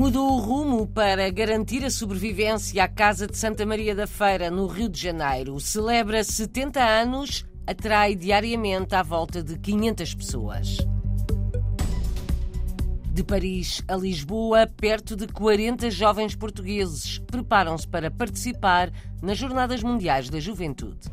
Mudou o rumo para garantir a sobrevivência à Casa de Santa Maria da Feira, no Rio de Janeiro. Celebra 70 anos, atrai diariamente à volta de 500 pessoas. De Paris a Lisboa, perto de 40 jovens portugueses preparam-se para participar nas Jornadas Mundiais da Juventude.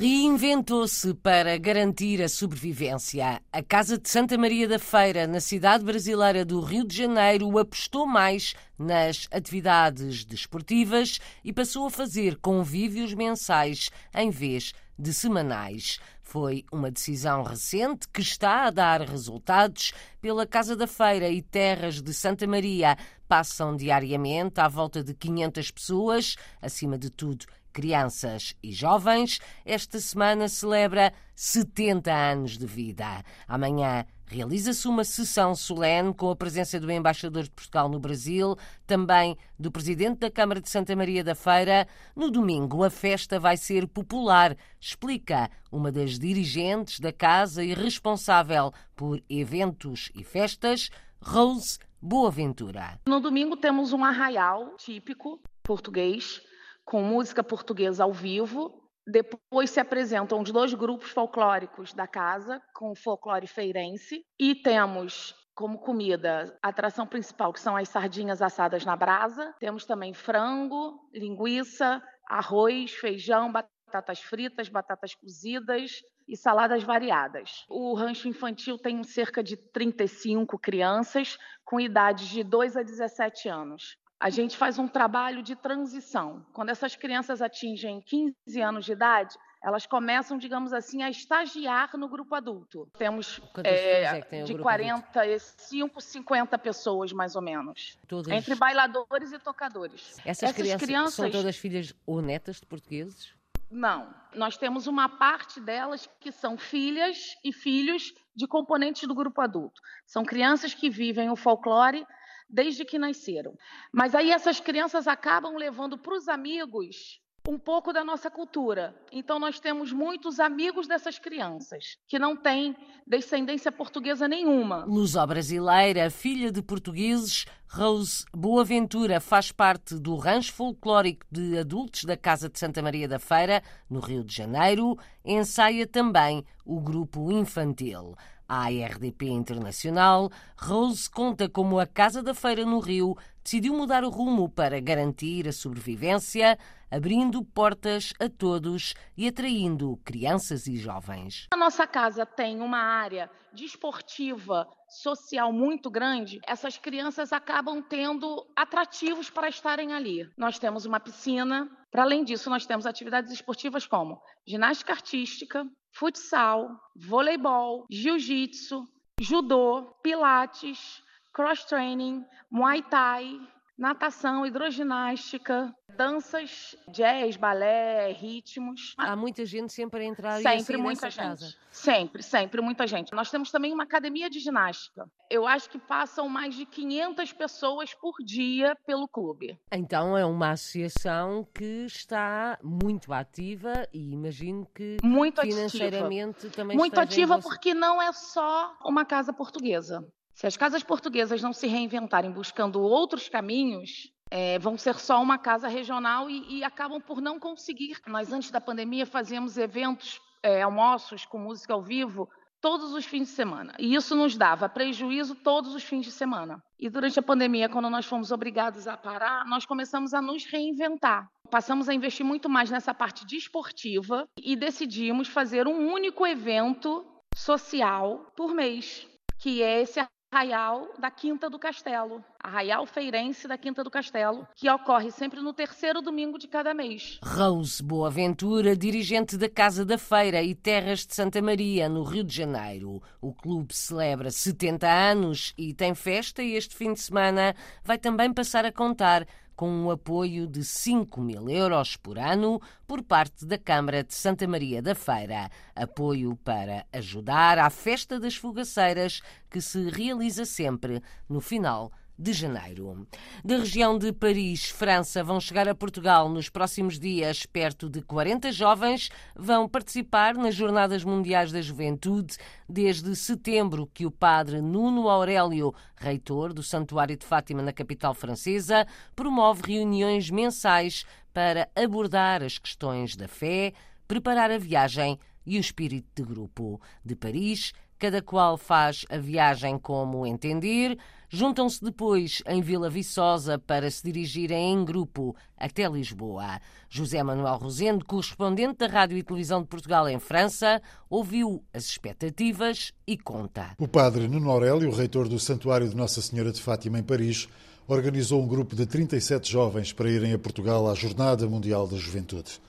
Reinventou-se para garantir a sobrevivência. A Casa de Santa Maria da Feira, na cidade brasileira do Rio de Janeiro, apostou mais nas atividades desportivas e passou a fazer convívios mensais em vez de semanais. Foi uma decisão recente que está a dar resultados. Pela Casa da Feira e Terras de Santa Maria passam diariamente à volta de 500 pessoas, acima de tudo crianças e jovens, esta semana celebra 70 anos de vida. Amanhã realiza-se uma sessão solene com a presença do embaixador de Portugal no Brasil, também do presidente da Câmara de Santa Maria da Feira. No domingo, a festa vai ser popular, explica uma das dirigentes da casa e responsável por eventos e festas, Rose Boaventura. No domingo temos um arraial típico português com música portuguesa ao vivo. Depois se apresentam os dois grupos folclóricos da casa, com folclore feirense. E temos como comida a atração principal, que são as sardinhas assadas na brasa. Temos também frango, linguiça, arroz, feijão, batatas fritas, batatas cozidas e saladas variadas. O rancho infantil tem cerca de 35 crianças com idades de 2 a 17 anos a gente faz um trabalho de transição. Quando essas crianças atingem 15 anos de idade, elas começam, digamos assim, a estagiar no grupo adulto. Temos é, é tem de 45, 50 pessoas, mais ou menos. Todas... Entre bailadores e tocadores. Essas, Essas crianças, crianças são todas filhas ou netas de portugueses? Não. Nós temos uma parte delas que são filhas e filhos de componentes do grupo adulto. São crianças que vivem o folclore desde que nasceram. Mas aí essas crianças acabam levando para os amigos um pouco da nossa cultura. Então nós temos muitos amigos dessas crianças que não têm descendência portuguesa nenhuma. Luso-brasileira, filha de portugueses, Rose Boaventura faz parte do rancho folclórico de adultos da Casa de Santa Maria da Feira, no Rio de Janeiro. Ensaia também o grupo infantil. À RDP Internacional, Rose conta como a Casa da Feira no Rio decidiu mudar o rumo para garantir a sobrevivência, abrindo portas a todos e atraindo crianças e jovens. A nossa casa tem uma área desportiva, social muito grande. Essas crianças acabam tendo atrativos para estarem ali. Nós temos uma piscina. Para além disso, nós temos atividades esportivas como ginástica artística, futsal, voleibol, jiu-jitsu, judô, pilates, cross-training, muay thai, natação, hidroginástica, danças, jazz, balé, ritmos. Há muita gente sempre a entrar sempre e a muita gente. Casa. Sempre, sempre muita gente. Nós temos também uma academia de ginástica. Eu acho que passam mais de 500 pessoas por dia pelo clube. Então é uma associação que está muito ativa e imagino que muito financeiramente ativa. também muito ativa porque não é só uma casa portuguesa. Se as casas portuguesas não se reinventarem buscando outros caminhos, é, vão ser só uma casa regional e, e, acabam por não conseguir. Nós, antes da pandemia, fazíamos eventos, é, almoços com música ao vivo todos os fins de semana. E isso nos dava prejuízo todos os fins de semana. E durante a pandemia, quando nós fomos obrigados a parar, nós começamos a nos reinventar. Passamos a investir muito mais nessa parte desportiva e decidimos fazer um único evento social por mês, que é esse Arraial da Quinta do Castelo, Arraial Feirense da Quinta do Castelo, que ocorre sempre no terceiro domingo de cada mês. Rose Boaventura, dirigente da Casa da Feira e Terras de Santa Maria, no Rio de Janeiro. O clube celebra 70 anos e tem festa e este fim de semana vai também passar a contar com um apoio de 5 mil euros por ano por parte da Câmara de Santa Maria da Feira. Apoio para ajudar à Festa das Fogaceiras, que se realiza sempre no final de janeiro. Da região de Paris, França, vão chegar a Portugal nos próximos dias. Perto de 40 jovens vão participar nas Jornadas Mundiais da Juventude desde setembro que o padre Nuno Aurélio, reitor do Santuário de Fátima na capital francesa, promove reuniões mensais para abordar as questões da fé, preparar a viagem e o espírito de grupo. De Paris, cada qual faz a viagem como entender, juntam-se depois em Vila Viçosa para se dirigirem em grupo até Lisboa. José Manuel Rosendo, correspondente da Rádio e Televisão de Portugal em França, ouviu as expectativas e conta. O padre Nuno Aurélio, reitor do Santuário de Nossa Senhora de Fátima em Paris, organizou um grupo de 37 jovens para irem a Portugal à Jornada Mundial da Juventude.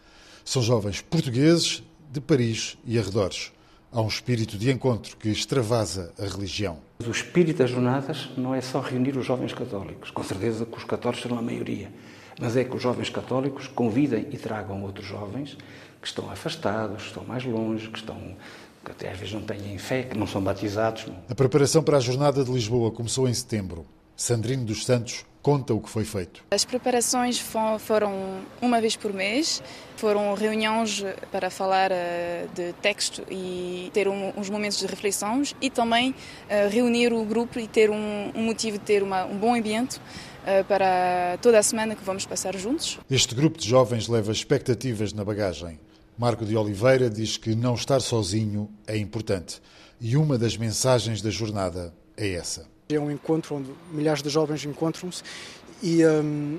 São jovens portugueses de Paris e arredores. Há um espírito de encontro que extravasa a religião. O espírito das jornadas não é só reunir os jovens católicos, com certeza que os católicos serão a maioria, mas é que os jovens católicos convidem e tragam outros jovens que estão afastados, que estão mais longe, que estão que até às vezes não têm fé, que não são batizados. A preparação para a jornada de Lisboa começou em setembro. Sandrino dos Santos conta o que foi feito. As preparações foram uma vez por mês, foram reuniões para falar eh, de texto e ter uns momentos de reflexões e também eh, reunir o grupo e ter um, motivo de ter um bom ambiente eh, para toda a semana que vamos passar juntos. Este grupo de jovens leva expectativas na bagagem. Marco de Oliveira diz que não estar sozinho é importante e uma das mensagens da jornada é essa. É um encontro onde milhares de jovens encontram-se e um,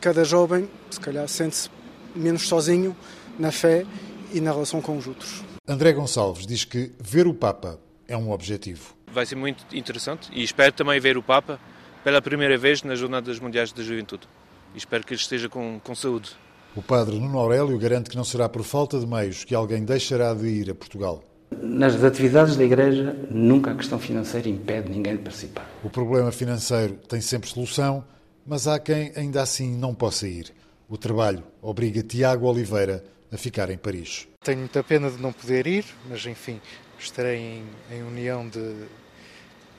cada jovem, se calhar, sente-se menos sozinho na fé e na relação com os outros. André Gonçalves diz que ver o Papa é um objetivo. Vai ser muito interessante e espero também ver o Papa pela primeira vez nas Jornadas Mundiais da Juventude. E espero que ele esteja com, com saúde. O padre Nuno Aurélio garante que não será por falta de meios que alguém deixará de ir a Portugal. Nas atividades da Igreja, nunca a questão financeira impede ninguém de participar. O problema financeiro tem sempre solução, mas há quem ainda assim não possa ir. O trabalho obriga Tiago Oliveira a ficar em Paris. Tenho muita pena de não poder ir, mas enfim, estarei em, em união de,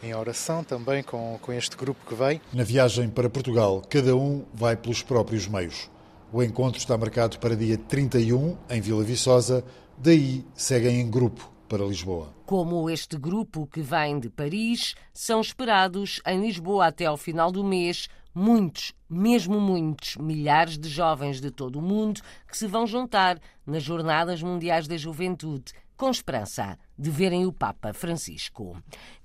em oração também com, com este grupo que vem. Na viagem para Portugal, cada um vai pelos próprios meios. O encontro está marcado para dia 31, em Vila Viçosa, daí seguem em grupo para Lisboa. Como este grupo que vem de Paris, são esperados em Lisboa até ao final do mês muitos, mesmo muitos, milhares de jovens de todo o mundo que se vão juntar nas Jornadas Mundiais da Juventude com esperança de verem o Papa Francisco.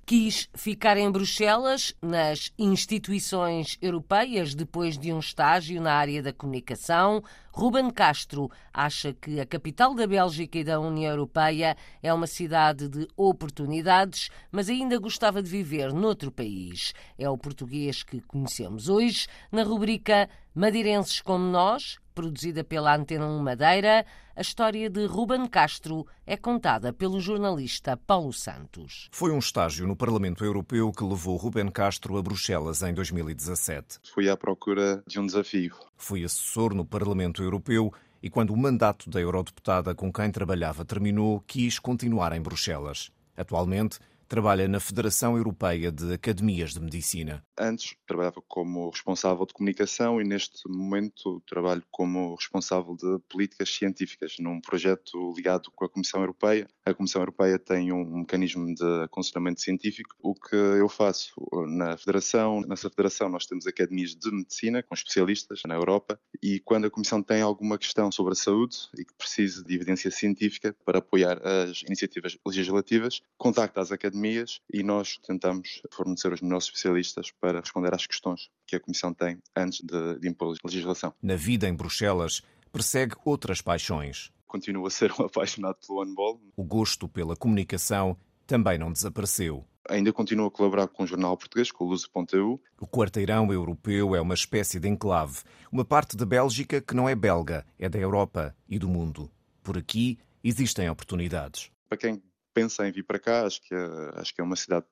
Quis ficar em Bruxelas, nas instituições europeias, depois de um estágio na área da comunicação. Ruben Castro acha que a capital da Bélgica e da União Europeia é uma cidade de oportunidades, mas ainda gostava de viver noutro país. É o português que conhecemos hoje na rubrica Madeirenses como Nós, produzida pela Antena 1 Madeira, a história de Ruben Castro é contada pelo jornalista Paulo Santos. Foi um estágio no Parlamento Europeu que levou Ruben Castro a Bruxelas em 2017. Fui à procura de um desafio. Fui assessor no Parlamento Europeu e quando o mandato da eurodeputada com quem trabalhava terminou, quis continuar em Bruxelas. Atualmente, trabalha na Federação Europeia de Academias de Medicina. Antes trabalhava como responsável de comunicação e neste momento trabalho como responsável de políticas científicas num projeto ligado com a Comissão Europeia. A Comissão Europeia tem um mecanismo de aconselhamento científico. O que eu faço na Federação, nessa Federação nós temos academias de medicina com especialistas na Europa e quando a Comissão tem alguma questão sobre a saúde e que precise de evidência científica para apoiar as iniciativas legislativas, contacta as academias academias e nós tentamos fornecer os melhores especialistas para responder às questões que a Comissão tem antes de, de impor legislação. Na vida em Bruxelas, persegue outras paixões. Continuo a ser um apaixonado pelo handball. O gosto pela comunicação também não desapareceu. Ainda continuo a colaborar com o jornal português, com o Luso.eu. O quarteirão europeu é uma espécie de enclave, uma parte da Bélgica que não é belga, é da Europa e do mundo. Por aqui existem oportunidades. Para quem pensa em vir para cá, acho que é, acho que é uma cidade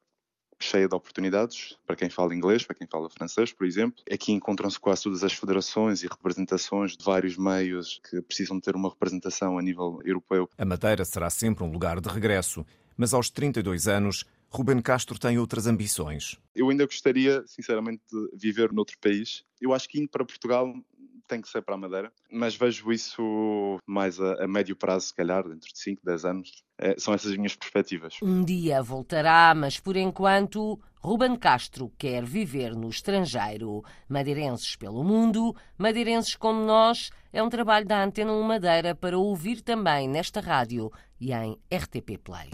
cheia de oportunidades para quem fala inglês, para quem fala francês, por exemplo. Aqui encontram-se quase todas as federações e representações de vários meios que precisam ter uma representação a nível europeu. A Madeira será sempre um lugar de regresso, mas aos 32 anos, Ruben Castro tem outras ambições. Eu ainda gostaria, sinceramente, de viver noutro país. Eu acho que indo para Portugal tem que ser para a Madeira, mas vejo isso mais a, a médio prazo, se calhar, dentro de 5, 10 anos. É, são essas as minhas perspectivas. Um dia voltará, mas por enquanto, Ruben Castro quer viver no estrangeiro. Madeirenses pelo mundo, madeirenses como nós, é um trabalho da Antena 1 Madeira para ouvir também nesta rádio e em RTP Play.